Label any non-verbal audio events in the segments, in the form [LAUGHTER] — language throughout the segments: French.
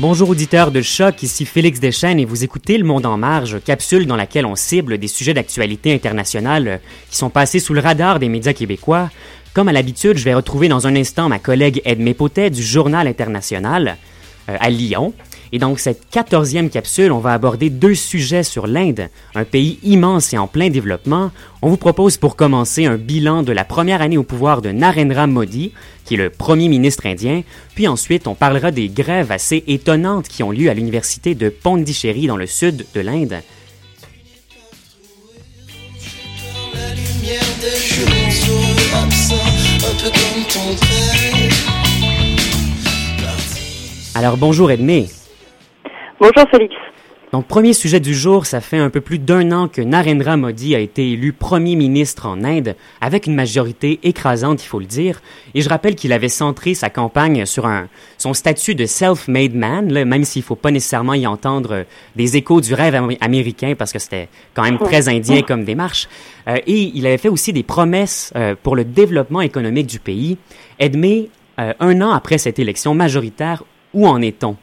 Bonjour auditeurs de Choc, ici Félix Deschênes et vous écoutez Le Monde en Marge, capsule dans laquelle on cible des sujets d'actualité internationale qui sont passés sous le radar des médias québécois. Comme à l'habitude, je vais retrouver dans un instant ma collègue Edmé Potet du Journal International euh, à Lyon. Et dans cette quatorzième capsule, on va aborder deux sujets sur l'Inde, un pays immense et en plein développement. On vous propose pour commencer un bilan de la première année au pouvoir de Narendra Modi, qui est le premier ministre indien, puis ensuite on parlera des grèves assez étonnantes qui ont lieu à l'université de Pondichéry dans le sud de l'Inde. Alors bonjour Edmé. Bonjour Félix. Donc, premier sujet du jour, ça fait un peu plus d'un an que Narendra Modi a été élu premier ministre en Inde, avec une majorité écrasante, il faut le dire. Et je rappelle qu'il avait centré sa campagne sur un, son statut de self-made man, là, même s'il faut pas nécessairement y entendre des échos du rêve américain, parce que c'était quand même très indien comme démarche. Euh, et il avait fait aussi des promesses euh, pour le développement économique du pays. Edmé, euh, un an après cette élection majoritaire, où en est-on?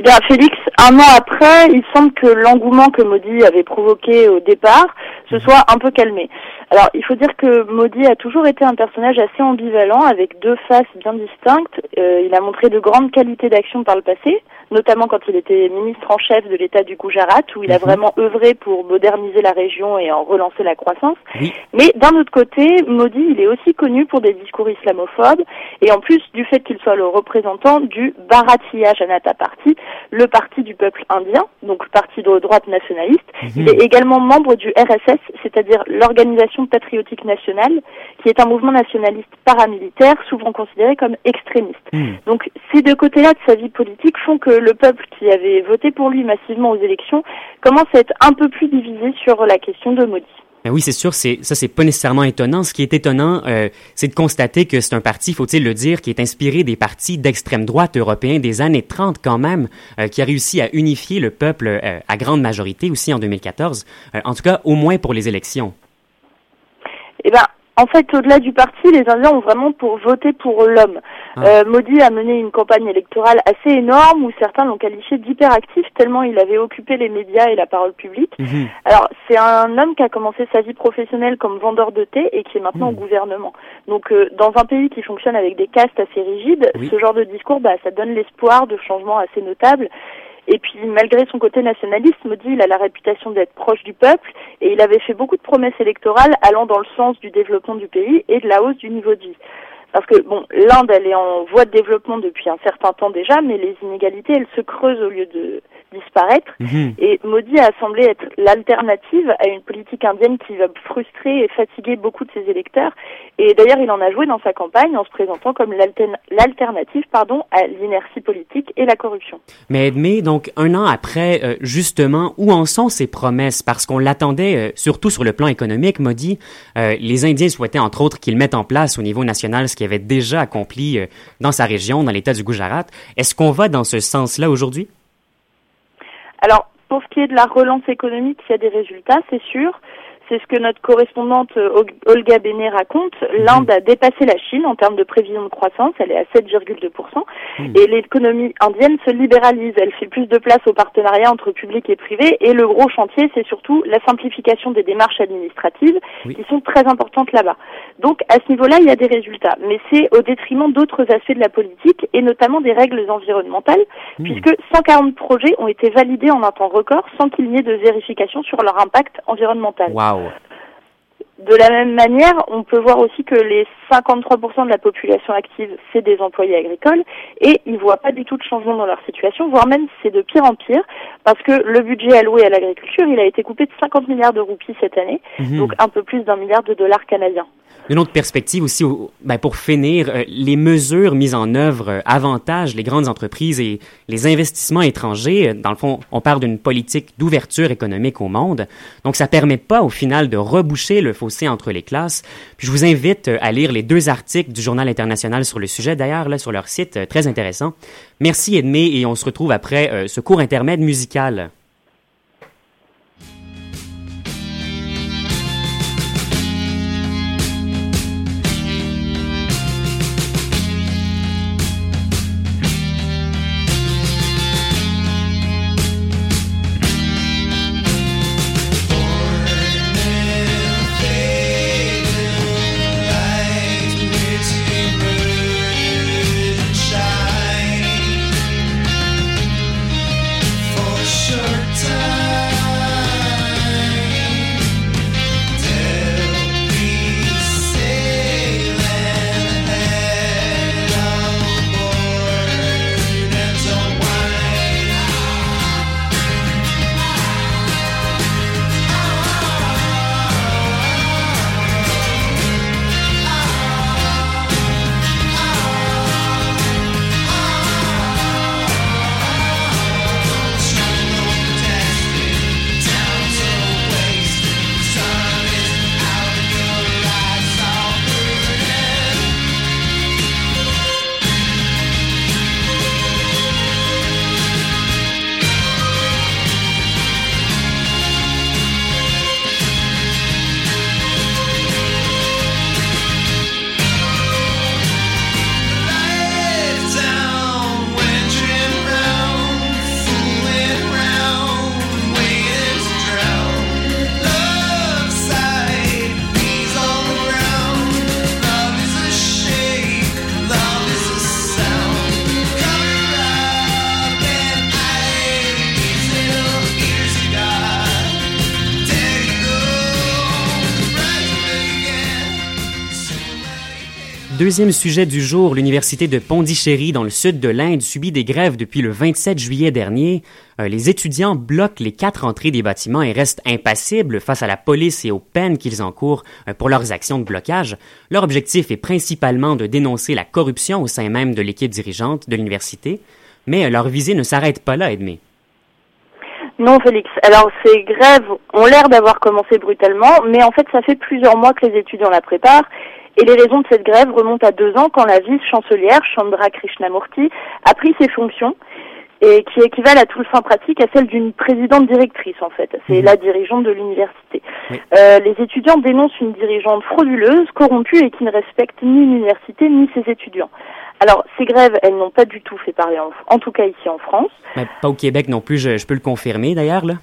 Eh bien, Félix, un an après, il semble que l'engouement que Modi avait provoqué au départ se soit un peu calmé. Alors, il faut dire que Modi a toujours été un personnage assez ambivalent, avec deux faces bien distinctes. Euh, il a montré de grandes qualités d'action par le passé, notamment quand il était ministre en chef de l'État du Gujarat, où il a mhm. vraiment œuvré pour moderniser la région et en relancer la croissance. Mais d'un autre côté, Modi, il est aussi connu pour des discours islamophobes, et en plus du fait qu'il soit le représentant du Bharatiya Janata Party, le parti du peuple indien, donc parti de droite nationaliste. Mhm. Il est également membre du RSS, c'est-à-dire l'Organisation patriotique nationale, qui est un mouvement nationaliste paramilitaire, souvent considéré comme extrémiste. Mhm. Donc ces deux côtés-là de sa vie politique font que le peuple qui avait voté pour lui massivement aux élections commence à être un peu plus divisé sur la question de Modi. Ben oui, c'est sûr, c'est ça, c'est pas nécessairement étonnant. Ce qui est étonnant, euh, c'est de constater que c'est un parti, faut-il le dire, qui est inspiré des partis d'extrême droite européens des années 30 quand même, euh, qui a réussi à unifier le peuple euh, à grande majorité aussi en 2014. en tout cas, au moins pour les élections. Eh ben, en fait, au-delà du parti, les Indiens ont vraiment pour voter pour l'homme. Ah. Euh, Modi a mené une campagne électorale assez énorme où certains l'ont qualifié d'hyperactif tellement il avait occupé les médias et la parole publique. Mhm. Alors, c'est un homme qui a commencé sa vie professionnelle comme vendeur de thé et qui est maintenant au mhm. gouvernement. Donc, euh, dans un pays qui fonctionne avec des castes assez rigides, ce genre de discours, bah, ça donne l'espoir de changements assez notables. Et puis, malgré son côté nationaliste, Modi, il a la réputation d'être proche du peuple et il avait fait beaucoup de promesses électorales allant dans le sens du développement du pays et de la hausse du niveau de vie. Parce que, bon, l'Inde, elle est en voie de développement depuis un certain temps déjà, mais les inégalités, elles se creusent au lieu de disparaître. Mhm. Et Modi a semblé être l'alternative à une politique indienne qui va frustrer et fatiguer beaucoup de ses électeurs. Et d'ailleurs, il en a joué dans sa campagne en se présentant comme l'alternative, pardon, à l'inertie politique et la corruption. Mais Edmé, donc un an après, euh, justement, où en sont ces promesses? Parce qu'on l'attendait, euh, surtout sur le plan économique, Modi. Euh, les Indiens souhaitaient entre autres qu'il mette en place au niveau national ce qu'il avait déjà accompli dans sa région, dans l'État du Gujarat. Est-ce qu'on va dans ce sens-là aujourd'hui? Alors, pour ce qui est de la relance économique, il y a des résultats, c'est sûr. C'est ce que notre correspondante euh, Olga Bénet raconte. L'Inde a dépassé la Chine en termes de prévision de croissance. Elle est à 7,2%. Hmm. Et l'économie indienne se libéralise. Elle fait plus de place au partenariat entre public et privé. Et le gros chantier, c'est surtout la simplification des démarches administratives qui sont très importantes là-bas. Donc, à ce niveau-là, il y a des résultats. Mais c'est au détriment d'autres aspects de la politique et notamment des règles environnementales, hmm. puisque 140 projets ont été validés en un temps record sans qu'il n'y ait de vérification sur leur impact environnemental. know De la même manière, on peut voir aussi que les 53% de la population active, c'est des employés agricoles et ils voient pas du tout de changement dans leur situation, voire même c'est de pire en pire parce que le budget alloué à l'agriculture, il a été coupé de 50 milliards de roupies cette année, mhm. donc un peu plus d'un milliard de dollars canadiens. Une autre perspective aussi, ben pour finir, euh, les mesures mises en œuvre euh, avantagent les grandes entreprises et les investissements étrangers. Euh, dans le fond, on parle d'une politique d'ouverture économique au monde. Donc, ça permet pas, au final, de reboucher le fossé entre les classes. Puis, je vous invite à lire les deux articles du Journal international sur le sujet, d'ailleurs, là, sur leur site, très intéressant. Merci, Edmé, et on se retrouve après ce cours intermède musical. Deuxième sujet du jour, l'université de Pondichéry dans le sud de l'Inde subit des grèves depuis le 27 juillet dernier. Euh, les étudiants bloquent les quatre entrées des bâtiments et restent impassibles face à la police et aux peines qu'ils encourent euh, pour leurs actions de blocage. Leur objectif est principalement de dénoncer la corruption au sein même de l'équipe dirigeante de l'université, mais euh, leur visée ne s'arrête pas là, Edmé. Non, Félix. Alors, ces grèves ont l'air d'avoir commencé brutalement, mais en fait, ça fait plusieurs mois que les étudiants la préparent. Et les raisons de cette grève remontent à deux ans quand la vice-chancelière, Chandra Krishnamurti, a pris ses fonctions et qui équivalent à tout le fin pratique à celle d'une présidente directrice en fait. C'est mhm. la dirigeante de l'université. Euh, les étudiants dénoncent une dirigeante frauduleuse, corrompue et qui ne respecte ni l'université ni ses étudiants. Alors, ces grèves, elles n'ont pas du tout fait parler, en, en tout cas ici en France. Mais pas au Québec non plus, je, je peux le confirmer d'ailleurs, là.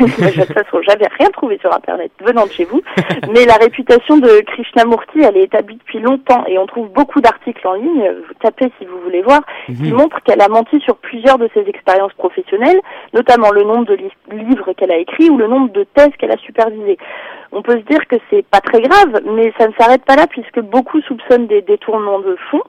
Bon, de toute façon, j'avais rien trouvé sur Internet venant de chez vous. [LAUGHS] Mais la réputation de Krishnamurti, elle est établie depuis longtemps et on trouve beaucoup d'articles en ligne, vous tapez si vous voulez voir, qui mhm. montrent qu'elle a menti sur plusieurs de ses expériences professionnelles, notamment le nombre de livres qu'elle a écrits ou le nombre de thèses qu'elle a supervisées. On peut se dire que c'est pas très grave, mais ça ne s'arrête pas là puisque beaucoup soupçonnent des détournements de fonds.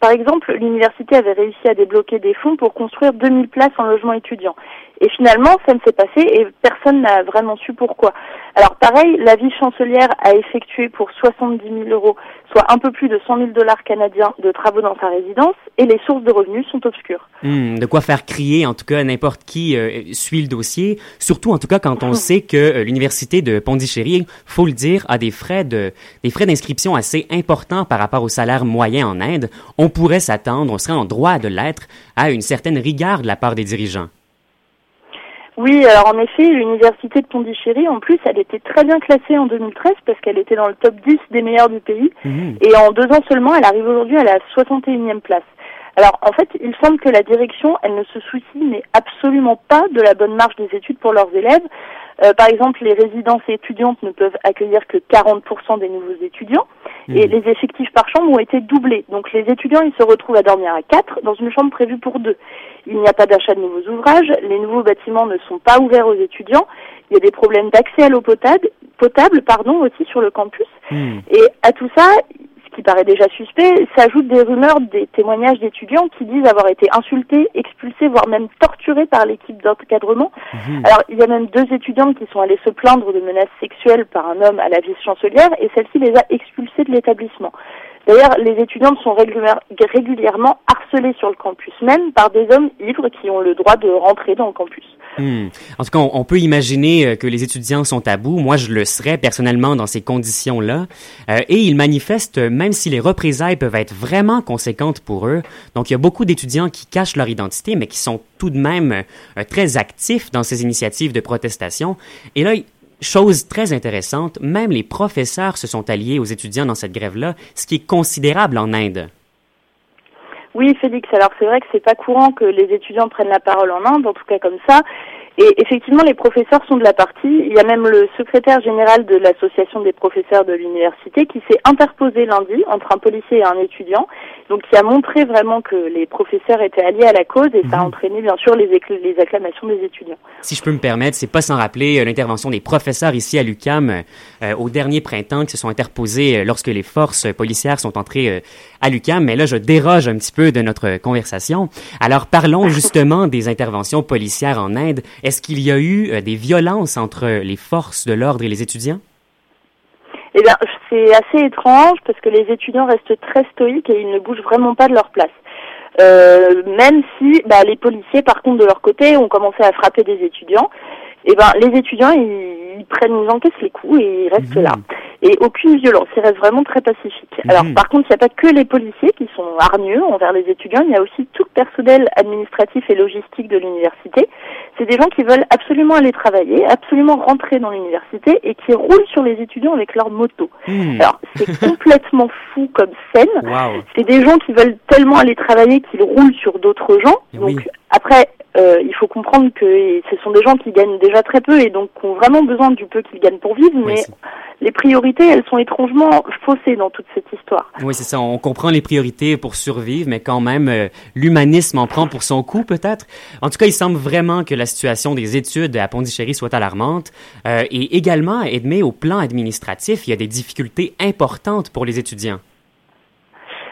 Par exemple, l'université avait réussi à débloquer des fonds pour construire 2000 places en logement étudiant. Et finalement, ça ne s'est passé et personne n'a vraiment su pourquoi. Alors pareil, la vice-chancelière a effectué pour 70 000 euros, soit un peu plus de 100 000 dollars canadiens de travaux dans sa résidence et les sources de revenus sont obscures. Hmm, de quoi faire crier, en tout cas, n'importe qui euh, suit le dossier, surtout en tout cas quand on [LAUGHS] sait que euh, l'université de Pondichéry, faut le dire, a des frais de des frais d'inscription assez importants par rapport au salaire moyen en Inde. On pourrait s'attendre, on serait en droit de l'être, à une certaine rigueur de la part des dirigeants. Oui, alors en effet, l'université de Pondichéry, en plus, elle était très bien classée en 2013 parce qu'elle était dans le top 10 des meilleurs du pays. Mhm. Et en deux ans seulement, elle arrive aujourd'hui à la 61e place. Alors en fait, il semble que la direction, elle ne se soucie mais absolument pas de la bonne marche des études pour leurs élèves. Euh, par exemple, les résidences étudiantes ne peuvent accueillir que 40% des nouveaux étudiants et mhm. les effectifs par chambre ont été doublés. Donc les étudiants, ils se retrouvent à dormir à 4 dans une chambre prévue pour deux. Il n'y a pas d'achat de nouveaux ouvrages, les nouveaux bâtiments ne sont pas ouverts aux étudiants, il y a des problèmes d'accès à l'eau potable, potable pardon, aussi sur le campus. Hmm. Et à tout ça, ce qui paraît déjà suspect, s'ajoutent des rumeurs, des témoignages d'étudiants qui disent avoir été insultés, expulsés, voire même torturés par l'équipe d'encadrement. Hmm. Alors, il y a même deux étudiantes qui sont allées se plaindre de menaces sexuelles par un homme à la vice-chancelière et celle-ci les a expulsés de l'établissement. D'ailleurs, les étudiantes sont régulièrement harcelées sur le campus, même par des hommes ivres qui ont le droit de rentrer dans le campus. Hmm. En tout cas, on, peut imaginer euh, que les étudiants sont à bout. Moi, je le serais personnellement dans ces conditions-là. Euh, et ils manifestent même si les représailles peuvent être vraiment conséquentes pour eux. Donc, il y a beaucoup d'étudiants qui cachent leur identité, mais qui sont tout de même euh, très actifs dans ces initiatives de protestation. Et là, Chose très intéressante, même les professeurs se sont alliés aux étudiants dans cette grève-là, ce qui est considérable en Inde. Oui, Félix. Alors c'est vrai que c'est pas courant que les étudiants prennent la parole en Inde, en tout cas comme ça. Et effectivement, les professeurs sont de la partie. Il y a même le secrétaire général de l'association des professeurs de l'université qui s'est interposé lundi entre un policier et un étudiant, donc qui a montré vraiment que les professeurs étaient alliés à la cause et ça a mhm. entraîné bien sûr les, les acclamations des étudiants. Si je peux me permettre, c'est pas sans rappeler euh, l'intervention des professeurs ici à l'UCAM euh, au dernier printemps qui se sont interposés euh, lorsque les forces policières sont entrées à l'UCAM. Mais là, je déroge un petit peu de notre conversation. Alors parlons [LAUGHS] justement des interventions policières en Inde. Est-ce qu'il y a eu euh, des violences entre les forces de l'ordre et les étudiants? Eh bien, c'est assez étrange parce que les étudiants restent très stoïques et ils ne bougent vraiment pas de leur place. Euh, même si bah, les policiers, par contre, de leur côté, ont commencé à frapper des étudiants, eh ben les étudiants ils, prennent, ils encaissent les coups et ils restent mmh. là et aucune violence. Il reste vraiment très pacifique. Mhm. Alors par contre, il n'y a pas que les policiers qui sont hargneux envers les étudiants, il y a aussi tout le personnel administratif et logistique de l'université. C'est des gens qui veulent absolument aller travailler, absolument rentrer dans l'université et qui roulent sur les étudiants avec leur moto. Mhm. Alors c'est [LAUGHS] complètement fou comme scène. C'est des gens qui veulent tellement aller travailler qu'ils roulent sur d'autres gens. Donc après, euh, il faut comprendre que ce sont des gens qui gagnent déjà très peu et donc qui ont vraiment besoin du peu qu'ils gagnent pour vivre, mais les priorités, elles sont étrangement faussées dans toute cette histoire. Oui, c'est ça. On comprend les priorités pour survivre, mais quand même, euh, l'humanisme en prend pour son coup, peut-être. En tout cas, il semble vraiment que la situation des études à Pondichéry soit alarmante. Euh, et également, Edmé, au plan administratif, il y a des difficultés importantes pour les étudiants.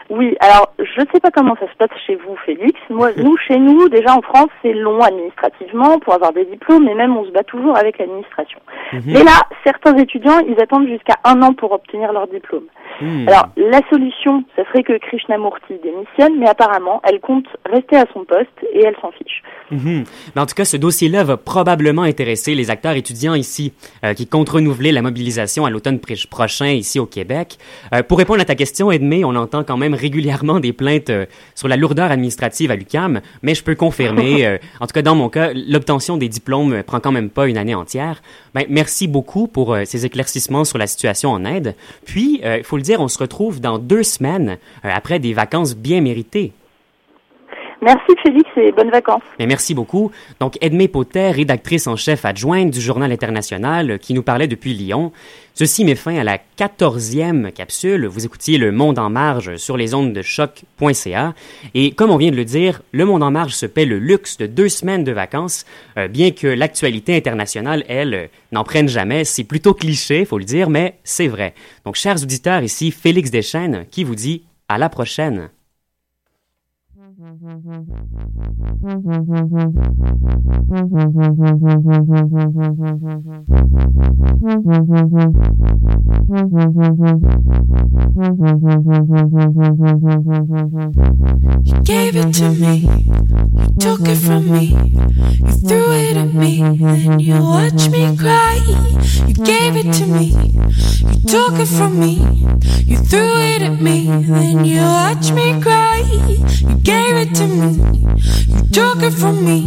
Oui, alors je ne sais pas comment ça se passe chez vous, Félix. Moi, [LAUGHS] nous, chez nous, déjà en France, c'est long administrativement pour avoir des diplômes, et même on se bat toujours avec l'administration. Mhm. Mais là, certains étudiants, ils attendent jusqu'à un an pour obtenir leur diplôme. Hmm. Alors, la solution, ça serait que Krishnamurti démissionne, mais apparemment, elle compte rester à son poste et elle s'en fiche. Mhm. Mais en tout cas, ce dossier-là va probablement intéresser les acteurs étudiants ici, euh, qui comptent renouveler la mobilisation à l'automne prochain ici au Québec. Euh, pour répondre à ta question, Edmé, on entend quand même régulièrement des plaintes euh, sur la lourdeur administrative à l'UCAM, mais je peux confirmer, [LAUGHS] en tout cas dans mon cas, l'obtention des diplômes prend quand même pas une année entière. Ben, merci beaucoup pour ces éclaircissements sur la situation en Inde. Puis, il faut le dire, on se retrouve dans deux semaines après des vacances bien méritées. Merci Félix et bonnes vacances. Mais merci beaucoup. Donc Edmé Potter, rédactrice en chef adjointe du Journal international, qui nous parlait depuis Lyon. Ceci met fin à la quatorzième capsule. Vous écoutiez Le Monde en marge sur les ondes de choc.ca. Et comme on vient de le dire, Le Monde en marge se paie le luxe de deux semaines de vacances, euh, bien que l'actualité internationale, elle, n'en prenne jamais. C'est plutôt cliché, faut le dire, mais c'est vrai. Donc, chers auditeurs, ici Félix Deschênes qui vous dit à la prochaine. Gave it to me, you took it from me, you threw it at me, then you watched me cry. You gave it to me, you took it from me, you threw it at me, then you watched me cry. You gave it to me, you took it from me,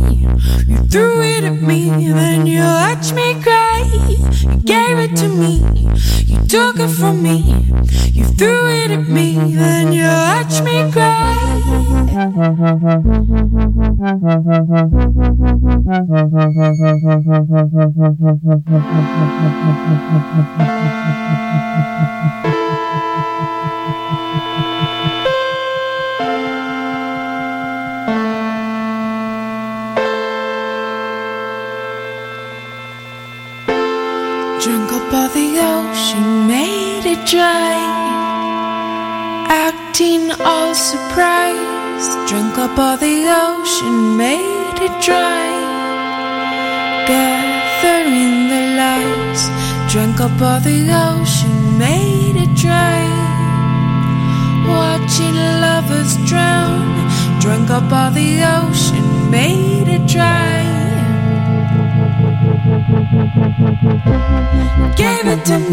you threw it at me, then you watched me cry. You gave it to me, you took it from me, you threw it at me, then you watched me cry. Dry. Acting all surprised. Drunk up all the ocean, made it dry. Gathering the lights. Drunk up all the ocean, made it dry. Watching lovers drown. Drunk up all the ocean, made it dry. Gave it to me.